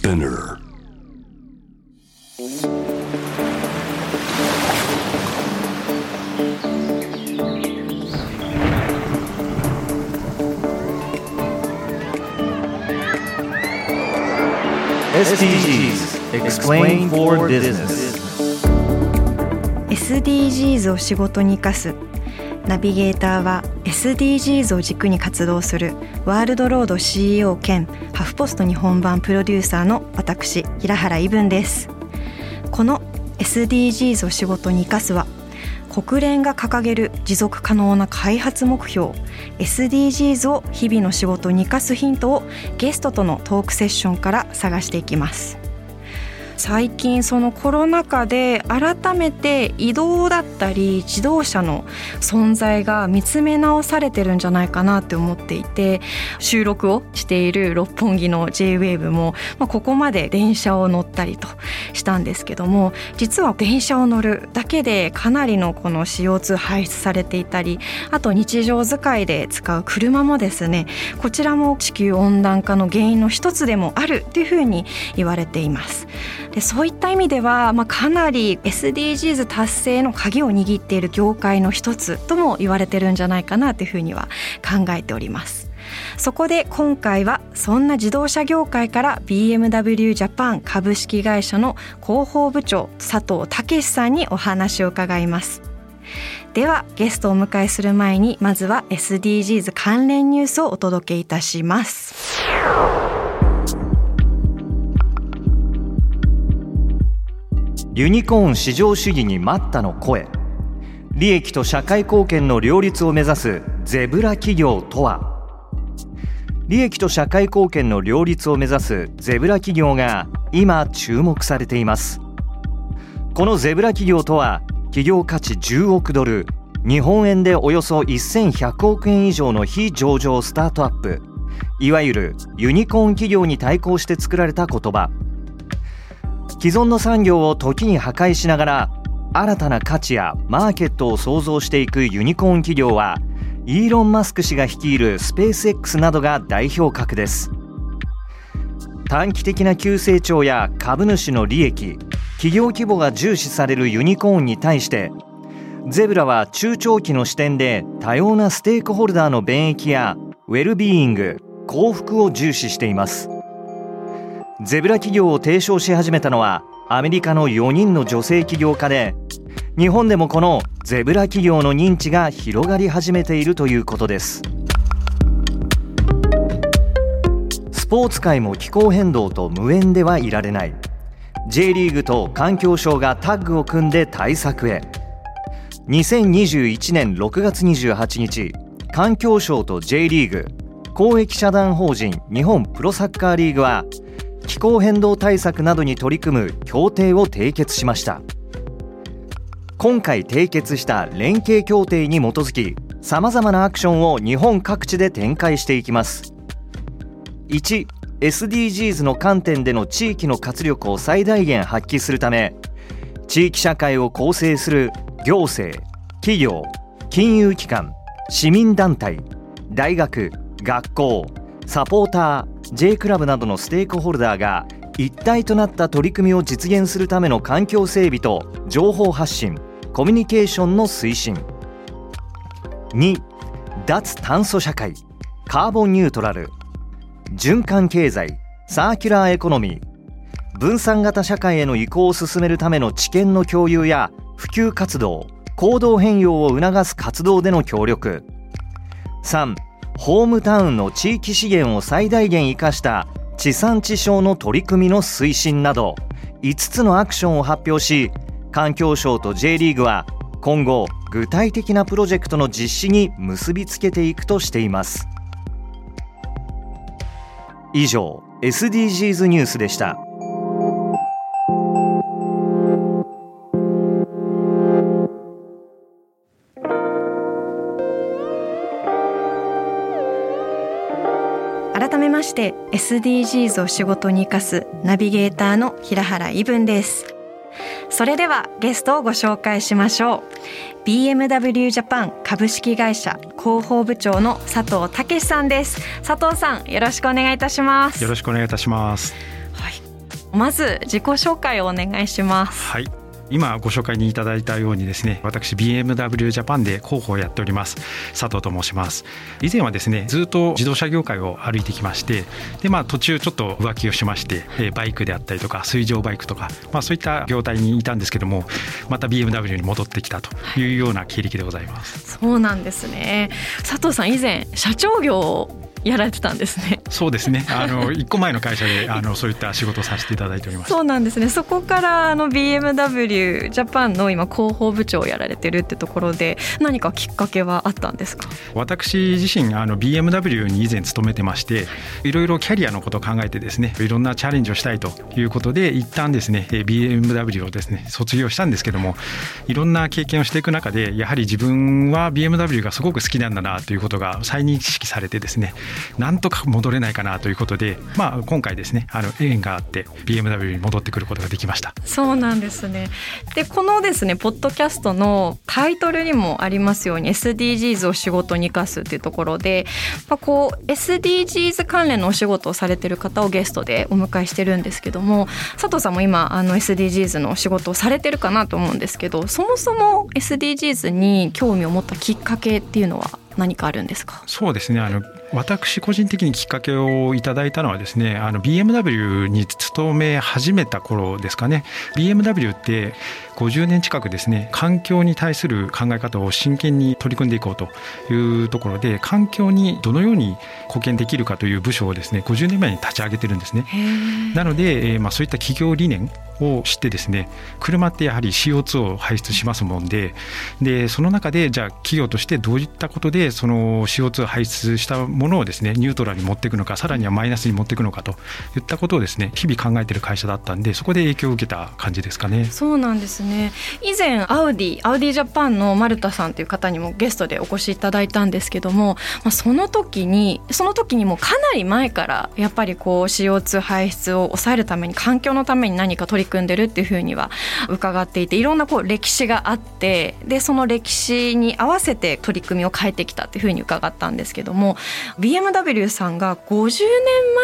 Spinner SDGs Explain for Business SDGs を仕事に生かすナビゲーターは SDGs を軸に活動するワールドロード CEO 兼ハフポスト日本版プロデューサーの私平原伊文です。この SDGs を仕事に生かすは国連が掲げる持続可能な開発目標 SDGs を日々の仕事に生かすヒントをゲストとのトークセッションから探していきます。最近そのコロナ禍で改めて移動だったり自動車の存在が見つめ直されてるんじゃないかなって思っていて収録をしている六本木の JWAVE も、ここまで電車を乗ったりとしたんですけども実は電車を乗るだけでかなりのこの CO2 排出されていたりあと日常使いで使う車もですねこちらも地球温暖化の原因の一つでもあるというふうに言われています。でそういった意味では、まあ、かなり SDGs 達成の鍵を握っている業界の一つとも言われてるんじゃないかなというふうには考えております。そこで今回はそんな自動車業界から BMW ジャパン株式会社の広報部長佐藤武さんにお話を伺いますではゲストをお迎えする前にまずは SDGs 関連ニュースをお届けいたしますユニコーン至上主義に待ったの声。利益と社会貢献の両立を目指すゼブラ企業とは。利益と社会貢献の両立を目指すゼブラ企業が今注目されています。このゼブラ企業とは企業価値10億ドル日本円でおよそ1100億円以上の非上場スタートアップ。いわゆるユニコーン企業に対抗して作られた言葉。既存の産業を時に破壊しながら新たな価値やマーケットを創造していくユニコーン企業はイーロン・マスク氏が率いるスペース X などが代表格です。短期的な急成長や株主の利益企業規模が重視されるユニコーンに対してゼブラは中長期の視点で多様なステークホルダーの便益やウェルビーイング幸福を重視しています。ゼブラ企業を提唱し始めたのはアメリカの4人の女性起業家で日本でもこのゼブラ企業の認知が広がり始めているということです。スポーツ界も気候変動と無縁ではいられない。J リーグと環境省がタッグを組んで対策へ。2021年6月28日環境省と J リーグ公益社団法人日本プロサッカーリーグは気候変動対策などに取り組む協定を締結しました。今回締結した連携協定に基づきさまざまなアクションを日本各地で展開していきます。1SDGs の観点での地域の活力を最大限発揮するため地域社会を構成する行政企業金融機関市民団体大学学校サポーター J クラブなどのステークホルダーが一体となった取り組みを実現するための環境整備と情報発信コミュニケーションの推進。2脱炭素社会カーボンニュートラル。循環経済サーキュラーエコノミー。分散型社会への移行を進めるための知見の共有や普及活動行動変容を促す活動での協力。3ホームタウンの地域資源を最大限生かした地産地消の取り組みの推進など5つのアクションを発表し環境省と J リーグは今後具体的なプロジェクトの実施に結びつけていくとしています以上 SDGs ニュースでした。まして SDGs を仕事に生かすナビゲーターの平原伊文です。それではゲストをご紹介しましょう。BMW ジャパン株式会社広報部長の佐藤武さんです。佐藤さんよろしくお願いいたします。よろしくお願いいたします。はい。まず自己紹介をお願いします。はい今ご紹介にいただいたようにですね私 BMW ジャパンで広報をやっております佐藤と申します。以前はですねずっと自動車業界を歩いてきましてでまあ途中ちょっと浮気をしましてバイクであったりとか水上バイクとかまあそういった業態にいたんですけどもまた BMW に戻ってきたというような経歴でございます、そうなんですね。佐藤さん以前社長業をやられてたんですね。そうですね。あの一個前の会社であのそういった仕事をさせていただいております。そうなんですね。そこからあの BMW ジャパンの今広報部長をやられてるってところで何かきっかけはあったんですか？私自身あの BMW に以前勤めてまして、いろいろキャリアのことを考えてですね、いろんなチャレンジをしたいということで一旦ですね BMW をですね卒業したんですけども、いろんな経験をしていく中でやはり自分は BMW がすごく好きなんだなということが再認識されてですね。なんとか戻れないかなということで、まあ、今回ですねあの縁があって BMW に戻ってくることができました。そうなんですね。でこのですねポッドキャストのタイトルにもありますように SDGs を仕事に生かすっていうところで、まあ、こう SDGs 関連のお仕事をされてる方をゲストでお迎えしてるんですけども佐藤さんも今あの SDGs のお仕事をされてるかなと思うんですけどそもそも SDGs に興味を持ったきっかけっていうのは何かあるんですか？そうですね。あの私個人的にきっかけをいただいたのはですねあの BMW に勤め始めた頃ですかね BMW って50年近くですね環境に対する考え方を真剣に取り組んでいこうというところで環境にどのように貢献できるかという部署をですね50年前に立ち上げてるんですね。なので、えー、まあ、そういった企業理念を知ってですね車ってやはり CO2 を排出しますもんででその中でじゃあ企業としてどういったことでその CO2 を排出したものものをですねニュートラルに持っていくのかさらにはマイナスに持っていくのかといったことをですね日々考えてる会社だったんでそこで影響を受けた感じですかね。そうなんですね以前アウディアウディジャパンの丸田さんという方にもゲストでお越しいただいたんですけども、まあ、その時にその時にもかなり前からやっぱりこう CO2 排出を抑えるために環境のために何か取り組んでるっていうふうには伺っていていろんなこう歴史があってでその歴史に合わせて取り組みを変えてきたっていうふうに伺ったんですけども BMW さんが50年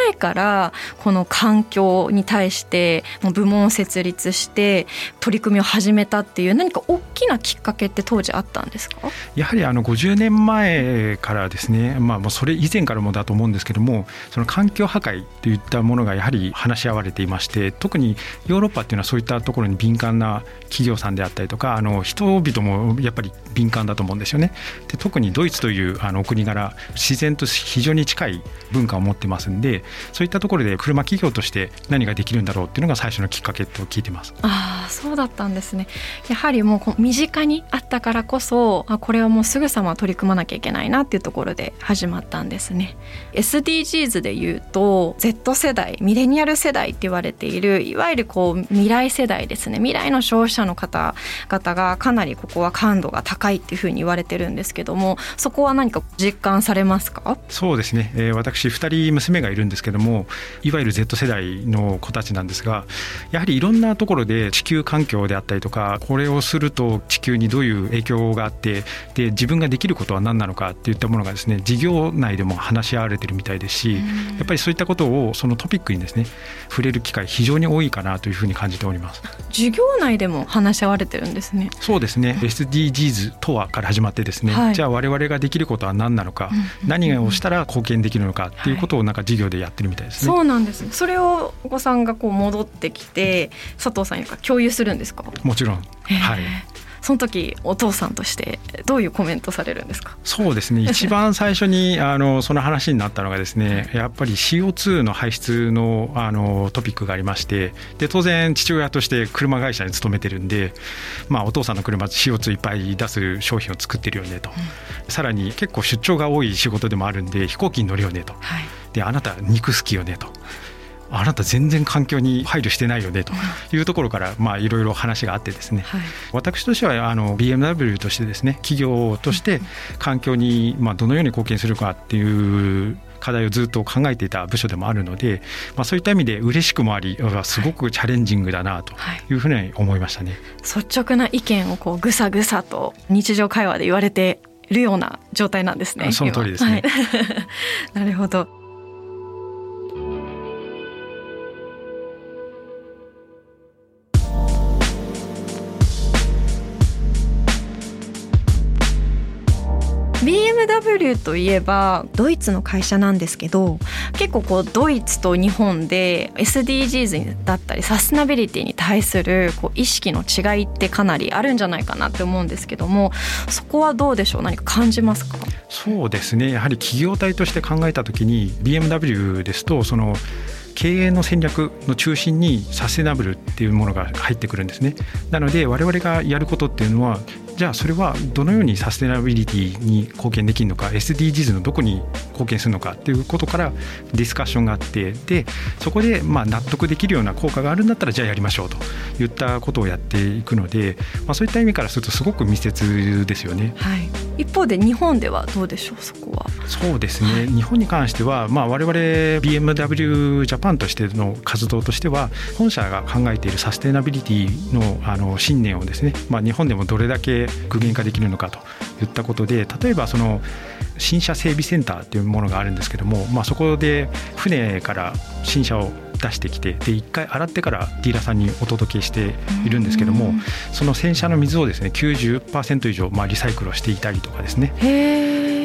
前からこの環境に対して部門を設立して取り組みを始めたっていう何か大きなきっかけって当時あったんですか？やはりあの50年前からですね、まあ、それ以前からもだと思うんですけどもその環境破壊といったものがやはり話し合われていまして特にヨーロッパっていうのはそういったところに敏感な企業さんであったりとかあの人々もやっぱり敏感だと思うんですよね。で特にドイツというあの国柄自然と非常に近い文化を持ってますんでそういったところで車企業として何ができるんだろうっていうのが最初のきっかけと聞いてます。ああそうだったんですね。やはりもう身近にあったからこそあこれはもうすぐさま取り組まなきゃいけないなっていうところで始まったんですね。SDGs でいうと Z 世代ミレニアル世代って言われているいわゆるこう未来世代ですね未来の消費者の方々がかなりここは感度が高いっていうふうに言われてるんですけどもそこは何か実感されますか？そうですね、えー、私2人娘がいるんですけどもいわゆる Z 世代の子たちなんですがやはりいろんなところで地球環境であったりとかこれをすると地球にどういう影響があってで自分ができることは何なのかっていったものがですね事業内でも話し合われてるみたいですしやっぱりそういったことをそのトピックにですね触れる機会非常に多いかなというふうに感じております。授業内でも話し合われてるんですね。そうですね。SDGs とはから始まってですね、はい、じゃあ我々ができることは何なのか、うん、何をしたら貢献できるのかっていうことをなん。か授業でやってるみたいですね、はい、そうなんですそれをお子さんがこう戻ってきて佐藤さんに共有するんですか？もちろん。はいその時お父さんとしてどういうコメントされるんですか？そうですね。一番最初にあのその話になったのがですねやっぱり CO2 の排出のあのトピックがありましてで当然父親として車会社に勤めてるんで、まあ、お父さんの車 CO2 いっぱい出す商品を作ってるよねと、うん、さらに結構出張が多い仕事でもあるんで飛行機に乗るよねと、はい、であなた肉好きよねと。あなた全然環境に配慮してないよねというところからまあいろいろ話があってですね、はい、私としてはあの BMW としてですね企業として環境にまあどのように貢献するかっていう課題をずっと考えていた部署でもあるので、まあ、そういった意味で嬉しくもありすごくチャレンジングだなとい。うふうに思いましたね、はい、率直な意見をこうぐさぐさと日常会話で言われているような状態なんですね。その通りですね、はい、なるほど BMW といえばドイツの会社なんですけど結構こうドイツと日本で SDGs だったりサステナビリティに対するこう意識の違いってかなりあるんじゃないかなって思うんですけどもそこはどうでしょう？何か感じますか？そうですね。やはり企業体として考えた時に BMW ですとその経営の戦略の中心にサステナブルっていうものが入ってくるんですね。なので我々がやることっていうのはじゃあそれはどのようにサステナビリティに貢献できるのか SDGs のどこに貢献するのかっていうことからディスカッションがあってでそこでまあ納得できるような効果があるんだったらじゃあやりましょうといったことをやっていくので、まあ、そういった意味からするとすごく密接ですよね。はい、一方で日本ではどうでしょうそこは？そうですね、はい、日本に関しては、まあ、我々 BMW ジャパンとしての活動としては本社が考えているサステナビリティのあの信念をですね、まあ、日本でもどれだけ具現化できるのかといったことで例えばその新車整備センターっていうものがあるんですけども、まあ、そこで船から新車を出してきてで1回洗ってからディーラーさんにお届けしているんですけどもその洗車の水をですね90%以上まあリサイクルをしていたりとかですね。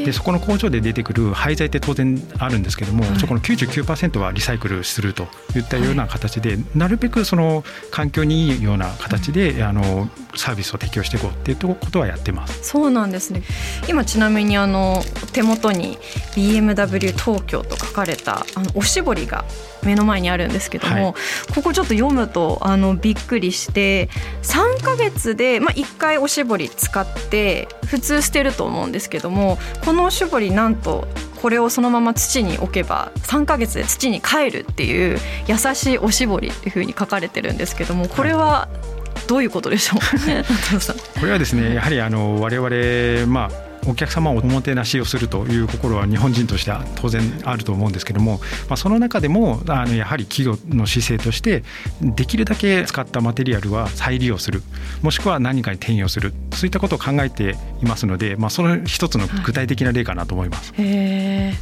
でそこの工場で出てくる廃材って当然あるんですけども、はい、そこの99%はリサイクルするといったような形で、はい、なるべくその環境にいいような形で、あのサービスを提供していこうっていうことはやってます。そうなんですね。今ちなみにあの手元に BMW 東京と書かれたあのおしぼりが目の前にあるんですけども、はい、ここちょっと読むとあのびっくりして3か月で、まあ、1回おしぼり使って普通捨てると思うんですけどもこのおしぼりなんとこれをそのまま土に置けば3か月で土に帰るっていう優しいおしぼりっていうふうに書かれてるんですけどもこれはどういうことでしょう？これはですねやはりあの我々まあお客様をおもてなしをするという心は日本人としては当然あると思うんですけども、まあ、その中でもあのやはり企業の姿勢としてできるだけ使ったマテリアルは再利用するもしくは何かに転用するそういったことを考えていますので、まあ、その一つの具体的な例かなと思います。はい、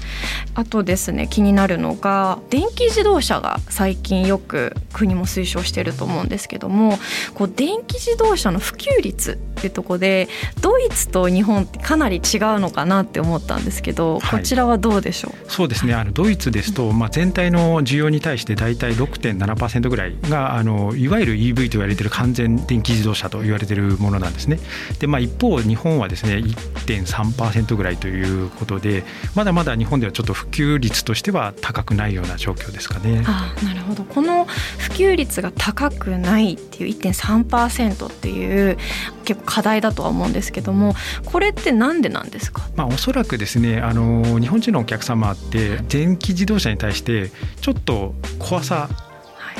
あとですね気になるのが電気自動車が最近よく国も推奨していると思うんですけどもこう電気自動車の普及率っていうところでドイツと日本ってかなり違うのかなって思ったんですけど、こちらはどうでしょう？そうですねあのドイツですと、まあ、全体の需要に対して大体6.7%ぐらいがあのいわゆる EV と言われている完全電気自動車と言われているものなんですね。でまあ、一方日本はですね1.3%ぐらいということでまだまだ日本ではちょっと普及率としては高くないような状況ですかね。あなるほどこの普及率が高くないっていう1.3%っていう結構課題だとは思うんですけどもこれってなんでなんですか、まあ、おそらくですねあの日本人のお客様って電気自動車に対してちょっと怖さ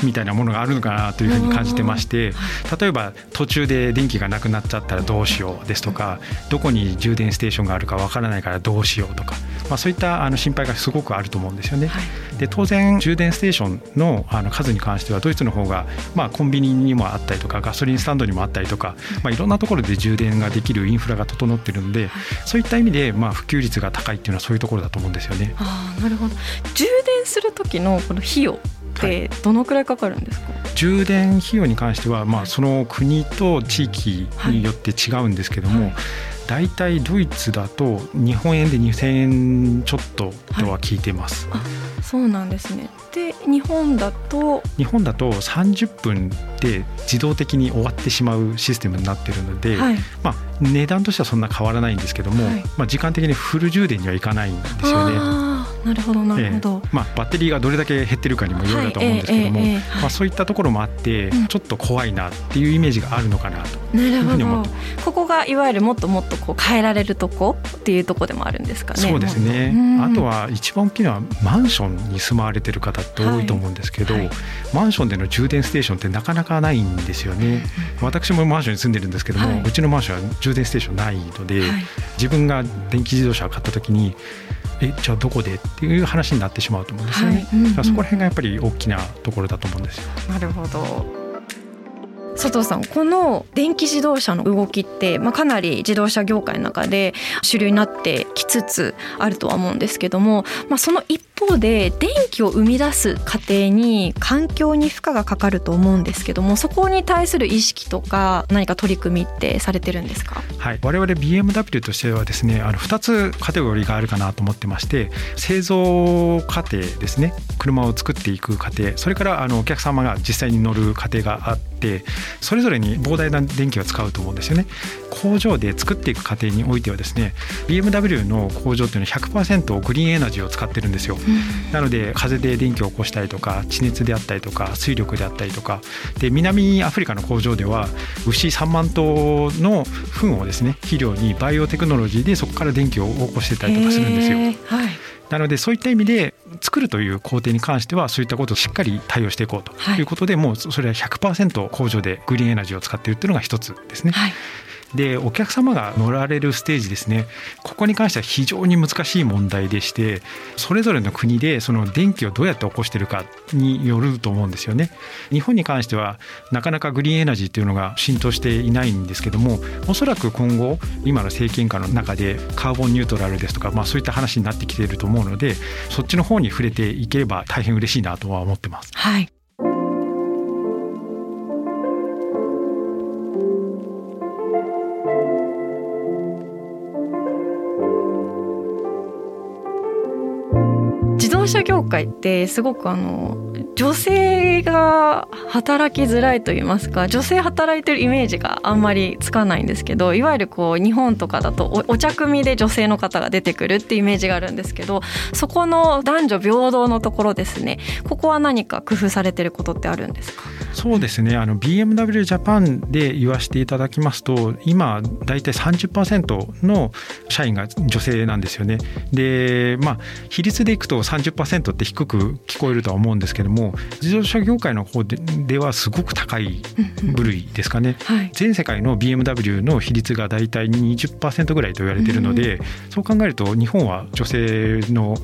みたいなものがあるのかなというふうに感じてまして例えば途中で電気がなくなっちゃったらどうしようですとかどこに充電ステーションがあるかわからないからどうしようとか、まあ、そういったあの心配がすごくあると思うんですよね。で当然充電ステーションのあの数に関してはドイツの方がまあコンビニにもあったりとかガソリンスタンドにもあったりとか、まあ、いろんなところで充電ができるインフラが整ってるんでそういった意味でまあ普及率が高いっていうのはそういうところだと思うんですよね。あなるほど充電する時のこの費用ってどのくらいかかるんですか、はい、充電費用に関しては、まあ、その国と地域によって違うんですけども、はい。大体ドイツだと日本円で2000円ちょっととは聞いてます。はい、そうなんですね。で日本だと？日本だと30分で自動的に終わってしまうシステムになってるので、はい、まあ、値段としてはそんな変わらないんですけども、はい、まあ、時間的にフル充電にはいかないんですよね。なるほどなるほど、えー、まあ、バッテリーがどれだけ減ってるかにもよると思うんですけども、まあ、そういったところもあって、ちょっと怖いなっていうイメージがあるのかなというふうに思ってここがいわゆるもっともっとこう変えられるとこっていうとこでもあるんですかね。そうですね、あとは一番大きいのはマンションに住まわれてる方って多いと思うんですけど、はい。はい、マンションでの充電ステーションってなかなかないんですよね。私もマンションに住んでるんですけども、はい、うちのマンションは充電ステーションないので、自分が電気自動車を買った時にえじゃあどこでっていう話になってしまうと思うんですよね、はい。うんうん、そこら辺がやっぱり大きなところだと思うんですよ。なるほど佐藤さんこの電気自動車の動きって、まあ、かなり自動車業界の中で主流になってきつつあるとは思うんですけども、まあ、その一方で電気を生み出す過程に環境に負荷がかかると思うんですけどもそこに対する意識とか何か取り組みってされてるんですか、はい、我々 BMW としてはですねあの2つカテゴリーがあるかなと思ってまして製造過程ですね。車を作っていく過程。それからあのお客様が実際に乗る過程があってそれぞれに膨大な電気を使うと思うんですよね。工場で作っていく過程においてはですね BMW の工場っていうのは100%グリーンエナジーを使ってるんですよ、うん、なので風で電気を起こしたりとか地熱であったりとか水力であったりとか。で南アフリカの工場では牛3万頭の糞をですね肥料にバイオテクノロジーでそこから電気を起こしてたりとかするんですよ。はいなのでそういった意味で作るという工程に関してはそういったことをしっかり対応していこうということで、はい、もうそれは100%工場でグリーンエナジーを使っているというのが一つですね。はいでお客様が乗られるステージですね。ここに関しては非常に難しい問題でしてそれぞれの国でその電気をどうやって起こしてるかによると思うんですよね。日本に関してはなかなかグリーンエナジーっていうのが浸透していないんですけどもおそらく今後今の政権下の中でカーボンニュートラルですとか、まあ、そういった話になってきていると思うのでそっちの方に触れていければ大変嬉しいなとは思ってます。はい。車業界ってすごくあの女性が働きづらいと言いますか女性働いてるイメージがあんまりつかないんですけどいわゆるこう日本とかだとお茶組で女性の方が出てくるってイメージがあるんですけどそこの男女平等のところですね。ここは何か工夫されてることってあるんですか？そうですね。あの BMW ジャパンで言わせていただきますと今大体30%の社員が女性なんですよね。でまあ比率でいくと30%って低く聞こえるとは思うんですけども自動車業界の方でではすごく高い部類ですかね、はい、全世界の BMW の比率が大体20%ぐらいと言われているので、うん、そう考えると日本は女性の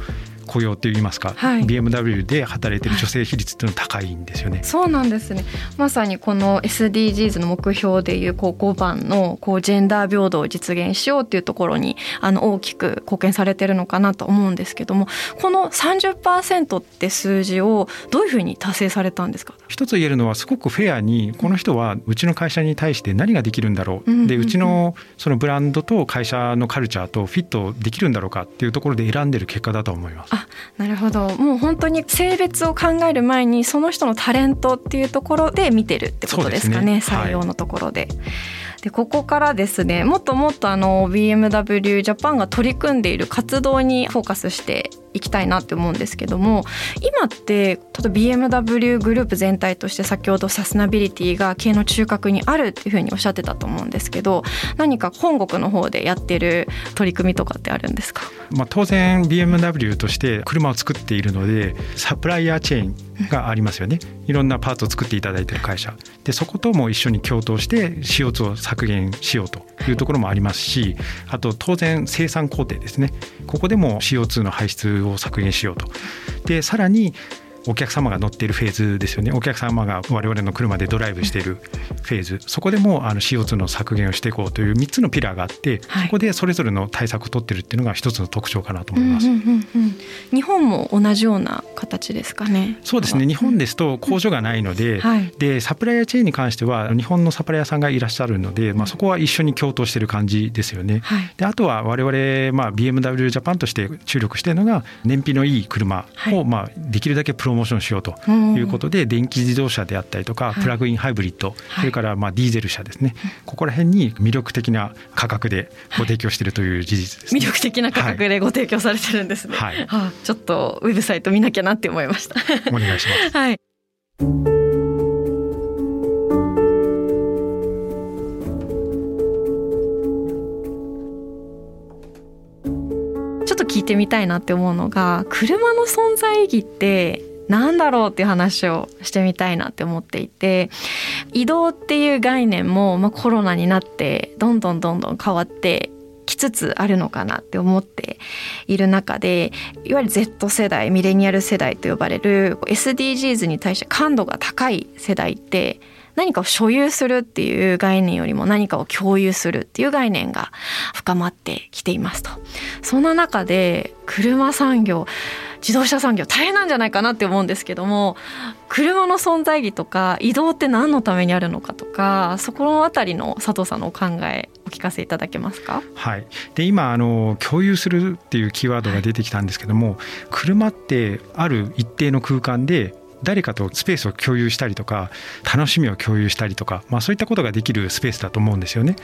雇用といいますか、はい、BMW で働いてる女性比率っていうのは高いんですよね、はい、そうなんですね。まさにこの SDGs の目標でいうこう5番のこうジェンダー平等を実現しようっていうところにあの大きく貢献されてるのかなと思うんですけどもこの30%って数字をどういうふうに達成されたんですか？一つ言えるのはすごくフェアにこの人はうちの会社に対して何ができるんだろう、うんうんうん、でうちのそのブランドと会社のカルチャーとフィットできるんだろうかっていうところで選んでる結果だと思います。あなるほど。もう本当に性別を考える前にその人のタレントっていうところで見てるってことですかね、ね、採用のところで。はいでここからですねもっともっとあの BMW ジャパンが取り組んでいる活動にフォーカスしていきたいなって思うんですけども今ってちょっと BMW グループ全体として先ほどサスナビリティが経営の中核にあるっていうふうにおっしゃってたと思うんですけど何か本国の方でやってる取り組みとかってあるんですか、まあ、当然 BMW として車を作っているのでサプライヤーチェーンがありますよね。いろんなパーツを作っていただいてる会社。でそことも一緒に共闘して CO2 を削減しようというところもありますしあと当然生産工程ですね。ここでも CO2 の排出を削減しようと。でさらにお客様が乗っているフェーズですよね。お客様が我々の車でドライブしているフェーズ。そこでもあの CO2 の削減をしていこうという3つのピラーがあって、はい、そこでそれぞれの対策を取ってるっていうのが一つの特徴かなと思います、うんうんうんうん、日本も同じような形ですかね？そうですね。日本ですと工場がないのでうんはい、でサプライヤーチェーンに関しては日本のサプライヤーさんがいらっしゃるので、まあ、そこは一緒に共闘している感じですよね、はい、であとは我々、まあ、BMW ジャパンとして注力しているのが燃費のいい車を、まあ、できるだけプロモーションしようということで、電気自動車であったりとか、プラグインハイブリッド、それからまあディーゼル車ですね、ここら辺に魅力的な価格でご提供しているという事実です、ね、魅力的な価格でご提供されてるんですね。はい、はあ、ちょっとウェブサイト見なきゃなって思いました。お願いします。はい。ちょっと聞いてみたいなって思うのが車の存在意義ってなんだろうっていう話をしてみたいなって思っていて移動っていう概念も、まあ、コロナになってどんどんどんどん変わってきつつあるのかなって思っている中でいわゆる Z 世代ミレニアル世代と呼ばれる SDGs に対して感度が高い世代って何かを所有するっていう概念よりも何かを共有するっていう概念が深まってきていますと。そんな中で車産業自動車産業大変なんじゃないかなって思うんですけども車の存在意義とか移動って何のためにあるのかとかそこのあたりの佐藤さんのお考えお聞かせいただけますか？はい、で今あの共有するっていうキーワードが出てきたんですけども、はい、車ってある一定の空間で誰かとスペースを共有したりとか楽しみを共有したりとか、まあ、そういったことができるスペースだと思うんですよね。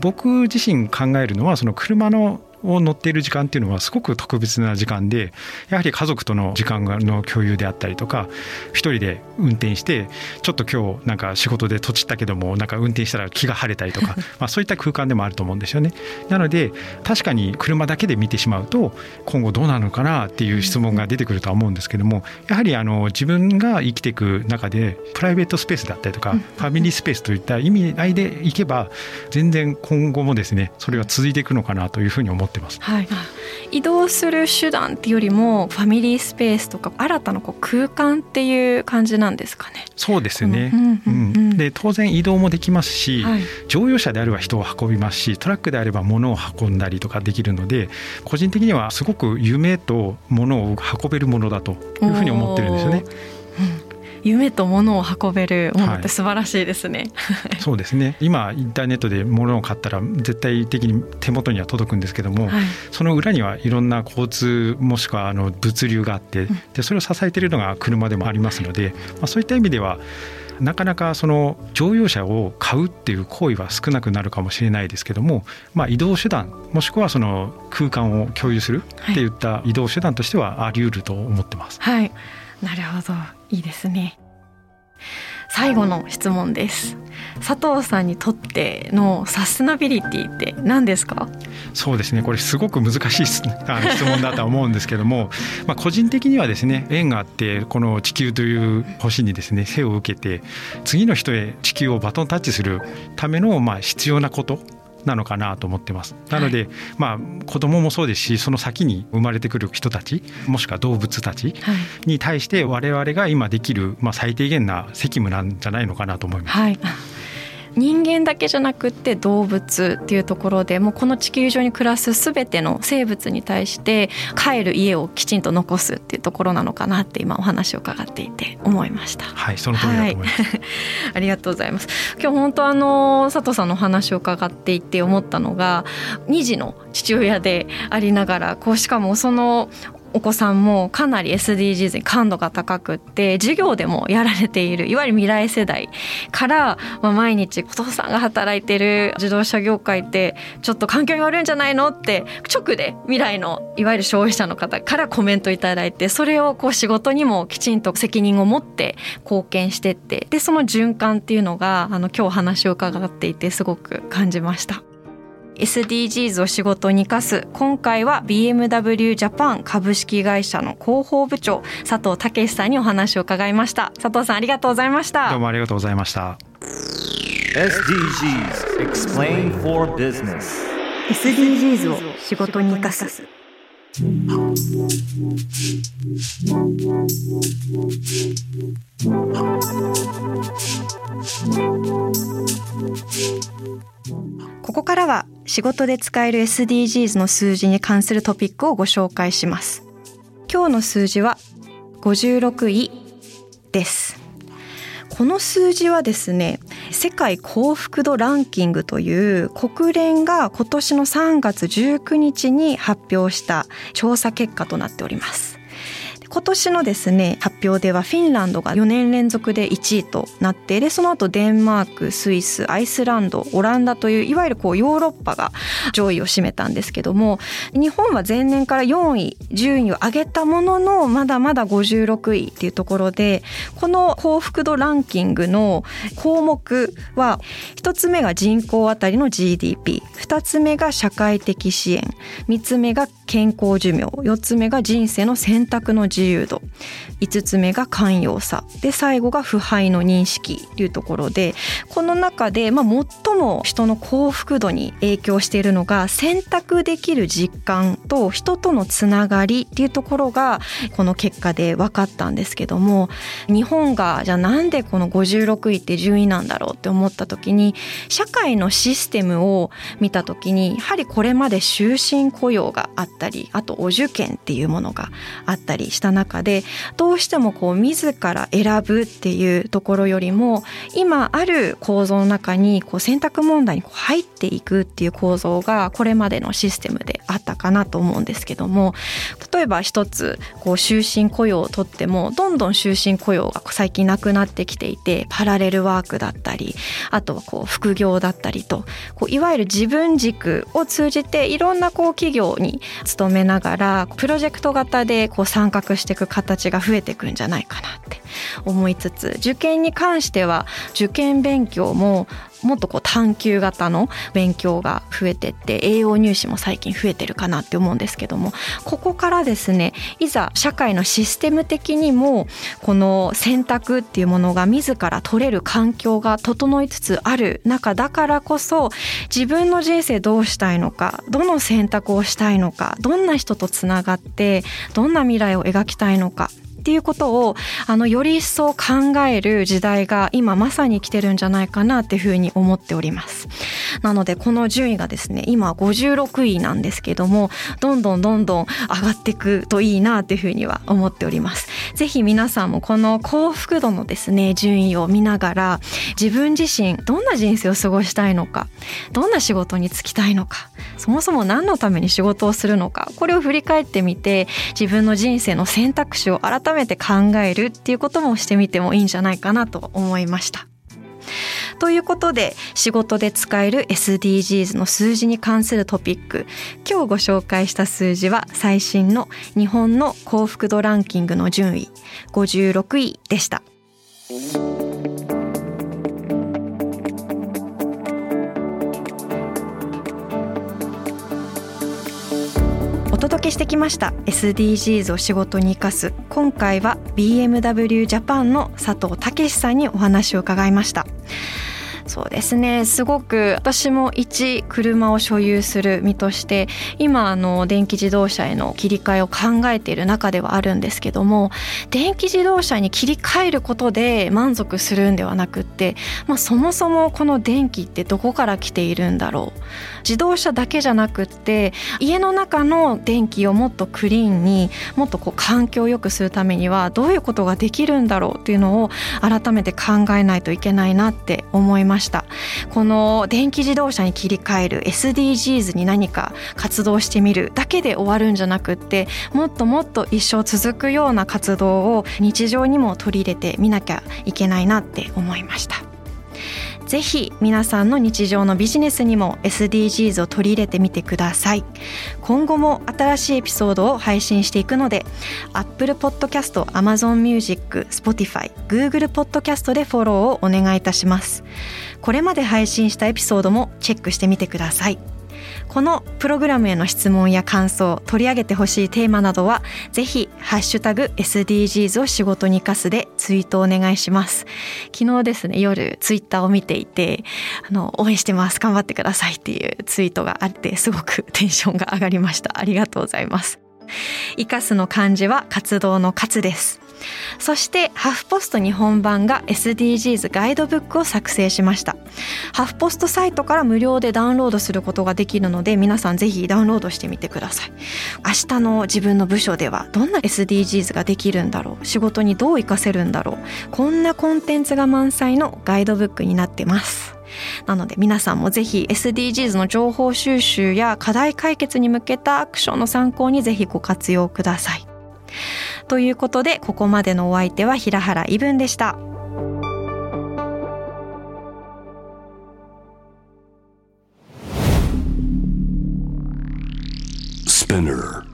僕自身考えるのはその車のを乗っている時間っていうのはすごく特別な時間でやはり家族との時間の共有であったりとか一人で運転してちょっと今日なんか仕事でとちったけどもなんか運転したら気が晴れたりとか まあそういった空間でもあると思うんですよね。なので確かに車だけで見てしまうと今後どうなるのかなっていう質問が出てくるとは思うんですけどもやはりあの自分が生きていく中でプライベートスペースだったりとかファミリースペースといった意味合いでいけば全然今後もですねそれは続いていくのかなというふうに思ってってます、はい、移動する手段っていうよりもファミリースペースとか新たなこう空間っていう感じなんですかね。そうですね、で当然移動もできますし、はい、乗用車であれば人を運びますしトラックであれば物を運んだりとかできるので個人的にはすごく夢と物を運べるものだというふうに思ってるんですよね。夢と物を運べるものって素晴らしいですね、はい、そうですね。今インターネットで物を買ったら絶対的に手元には届くんですけども、はい、その裏にはいろんな交通もしくはあの物流があってでそれを支えているのが車でもありますので、まあ、そういった意味ではなかなかその乗用車を買うっていう行為は少なくなるかもしれないですけども、まあ、移動手段もしくはその空間を共有するっていった移動手段としてはあり得ると思ってます。はい、なるほどいいですね。最後の質問です。佐藤さんにとってのサステナビリティって何ですか？そうですね。これすごく難しい質問だとは思うんですけども。まあ個人的にはですね縁があってこの地球という星にですね背を受けて次の人へ地球をバトンタッチするためのまあ必要なことなのかなと思ってます。なので、はい、まあ子供もそうですしその先に生まれてくる人たちもしくは動物たちに対して我々が今できる、まあ、最低限な責務なんじゃないのかなと思います。はい人間だけじゃなくって動物っていうところでもうこの地球上に暮らす全ての生物に対して帰る家をきちんと残すっていうところなのかなって今お話を伺っていて思いました。はいその通りだと思います、はい、ありがとうございます。今日本当あの佐藤さんのお話を伺っていて思ったのが2児の父親でありながらこうしかもそのお子さんもかなり SDGs に感度が高くって授業でもやられているいわゆる未来世代から、まあ、毎日お父さんが働いてる自動車業界ってちょっと環境に悪いんじゃないの？って直で未来のいわゆる消費者の方からコメントいただいてそれをこう仕事にもきちんと責任を持って貢献してってでその循環っていうのがあの今日話を伺っていてすごく感じました。SDGs を仕事に生かす。今回は BMW ジャパン株式会社の広報部長佐藤武さんにお話を伺いました。佐藤さんありがとうございました。どうもありがとうございました。SDGs Explain for Business SDGs を仕事に生かすここからは仕事で使える SDGs の数字に関するトピックをご紹介します。今日の数字は56位です。この数字はですね、世界幸福度ランキングという国連が今年の3月19日に発表した調査結果となっております。今年のですね発表ではフィンランドが4年連続で1位となってでその後デンマークスイスアイスランドオランダといういわゆるこうヨーロッパが上位を占めたんですけども日本は前年から4位順位を上げたもののまだまだ56位っていうところでこの幸福度ランキングの項目は1つ目が人口あたりの GDP2 つ目が社会的支援3つ目が健康寿命4つ目が人生の選択の自由。由度。5つ目が寛容さ。で最後が腐敗の認識というところでこの中で、まあ、最も人の幸福度に影響しているのが選択できる実感と人とのつながりっていうところがこの結果で分かったんですけども日本がじゃあなんでこの56位って順位なんだろうって思った時に社会のシステムを見た時にやはりこれまで終身雇用があったりあとお受験っていうものがあったりした中でどうしてもこう自ら選ぶっていうところよりも今ある構造の中にこう選択問題にこう入っていくっていう構造がこれまでのシステムであったかなと思うんですけども例えば一つこう終身雇用をとってもどんどん終身雇用が最近なくなってきていてパラレルワークだったりあとはこう副業だったりとこういわゆる自分軸を通じていろんなこう企業に勤めながらプロジェクト型でこう参画していく形が増えていくんじゃないかなって思いつつ受験に関しては受験勉強ももっとこう探究型の勉強が増えてって栄養入試も最近増えてるかなって思うんですけどもここからですねいざ社会のシステム的にもこの選択っていうものが自ら取れる環境が整いつつある中だからこそ自分の人生どうしたいのかどの選択をしたいのかどんな人とつながってどんな未来を描きたいのかっていうことをあのより一層考える時代が今まさに来てるんじゃないかなっていうふうに思っております。なのでこの順位がですね今56位なんですけどもどんどんどんどん上がっていくといいなっていうふうには思っております。ぜひ皆さんもこの幸福度のですね順位を見ながら自分自身どんな人生を過ごしたいのかどんな仕事に就きたいのかそもそも何のために仕事をするのかこれを振り返ってみて自分の人生の選択肢を改めて考えるっていうこともしてみてもいいんじゃないかなと思いました。ということで仕事で使える SDGs の数字に関するトピック今日ご紹介した数字は最新の日本の幸福度ランキングの順位56位でした。けしてきました。SDGs を仕事に生かす。今回は BMW ジャパンの佐藤武さんにお話を伺いました。そうですね。すごく私も一車を所有する身として今あの電気自動車への切り替えを考えている中ではあるんですけども電気自動車に切り替えることで満足するんではなくって、まあ、そもそもこの電気ってどこから来ているんだろう。自動車だけじゃなくって家の中の電気をもっとクリーンにもっとこう環境を良くするためにはどういうことができるんだろうっていうのを改めて考えないといけないなって思いました。ましたこの電気自動車に切り替える SDGs に何か活動してみるだけで終わるんじゃなくってもっともっと一生続くような活動を日常にも取り入れてみなきゃいけないなって思いました。ぜひ皆さんの日常のビジネスにも SDGs を取り入れてみてください。今後も新しいエピソードを配信していくので Apple Podcast、Amazon Music、Spotify、Google Podcast でフォローをお願いいたします。これまで配信したエピソードもチェックしてみてください。このプログラムへの質問や感想取り上げてほしいテーマなどはぜひハッシュタグ SDGs を仕事に生かすでツイートお願いします。昨日ですね夜ツイッターを見ていてあの応援してます。頑張ってくださいっていうツイートがあってすごく テンションが上がりました。ありがとうございます。生かすの漢字は活動の活です。そしてハフポスト日本版が SDGs ガイドブックを作成しました。ハフポストサイトから無料でダウンロードすることができるので皆さんぜひダウンロードしてみてください。明日の自分の部署ではどんな SDGs ができるんだろう。仕事にどう活かせるんだろう。こんなコンテンツが満載のガイドブックになってます。なので皆さんもぜひ SDGs の情報収集や課題解決に向けたアクションの参考にぜひご活用ください。ということでここまでのお相手は平原イブンでした。Spinner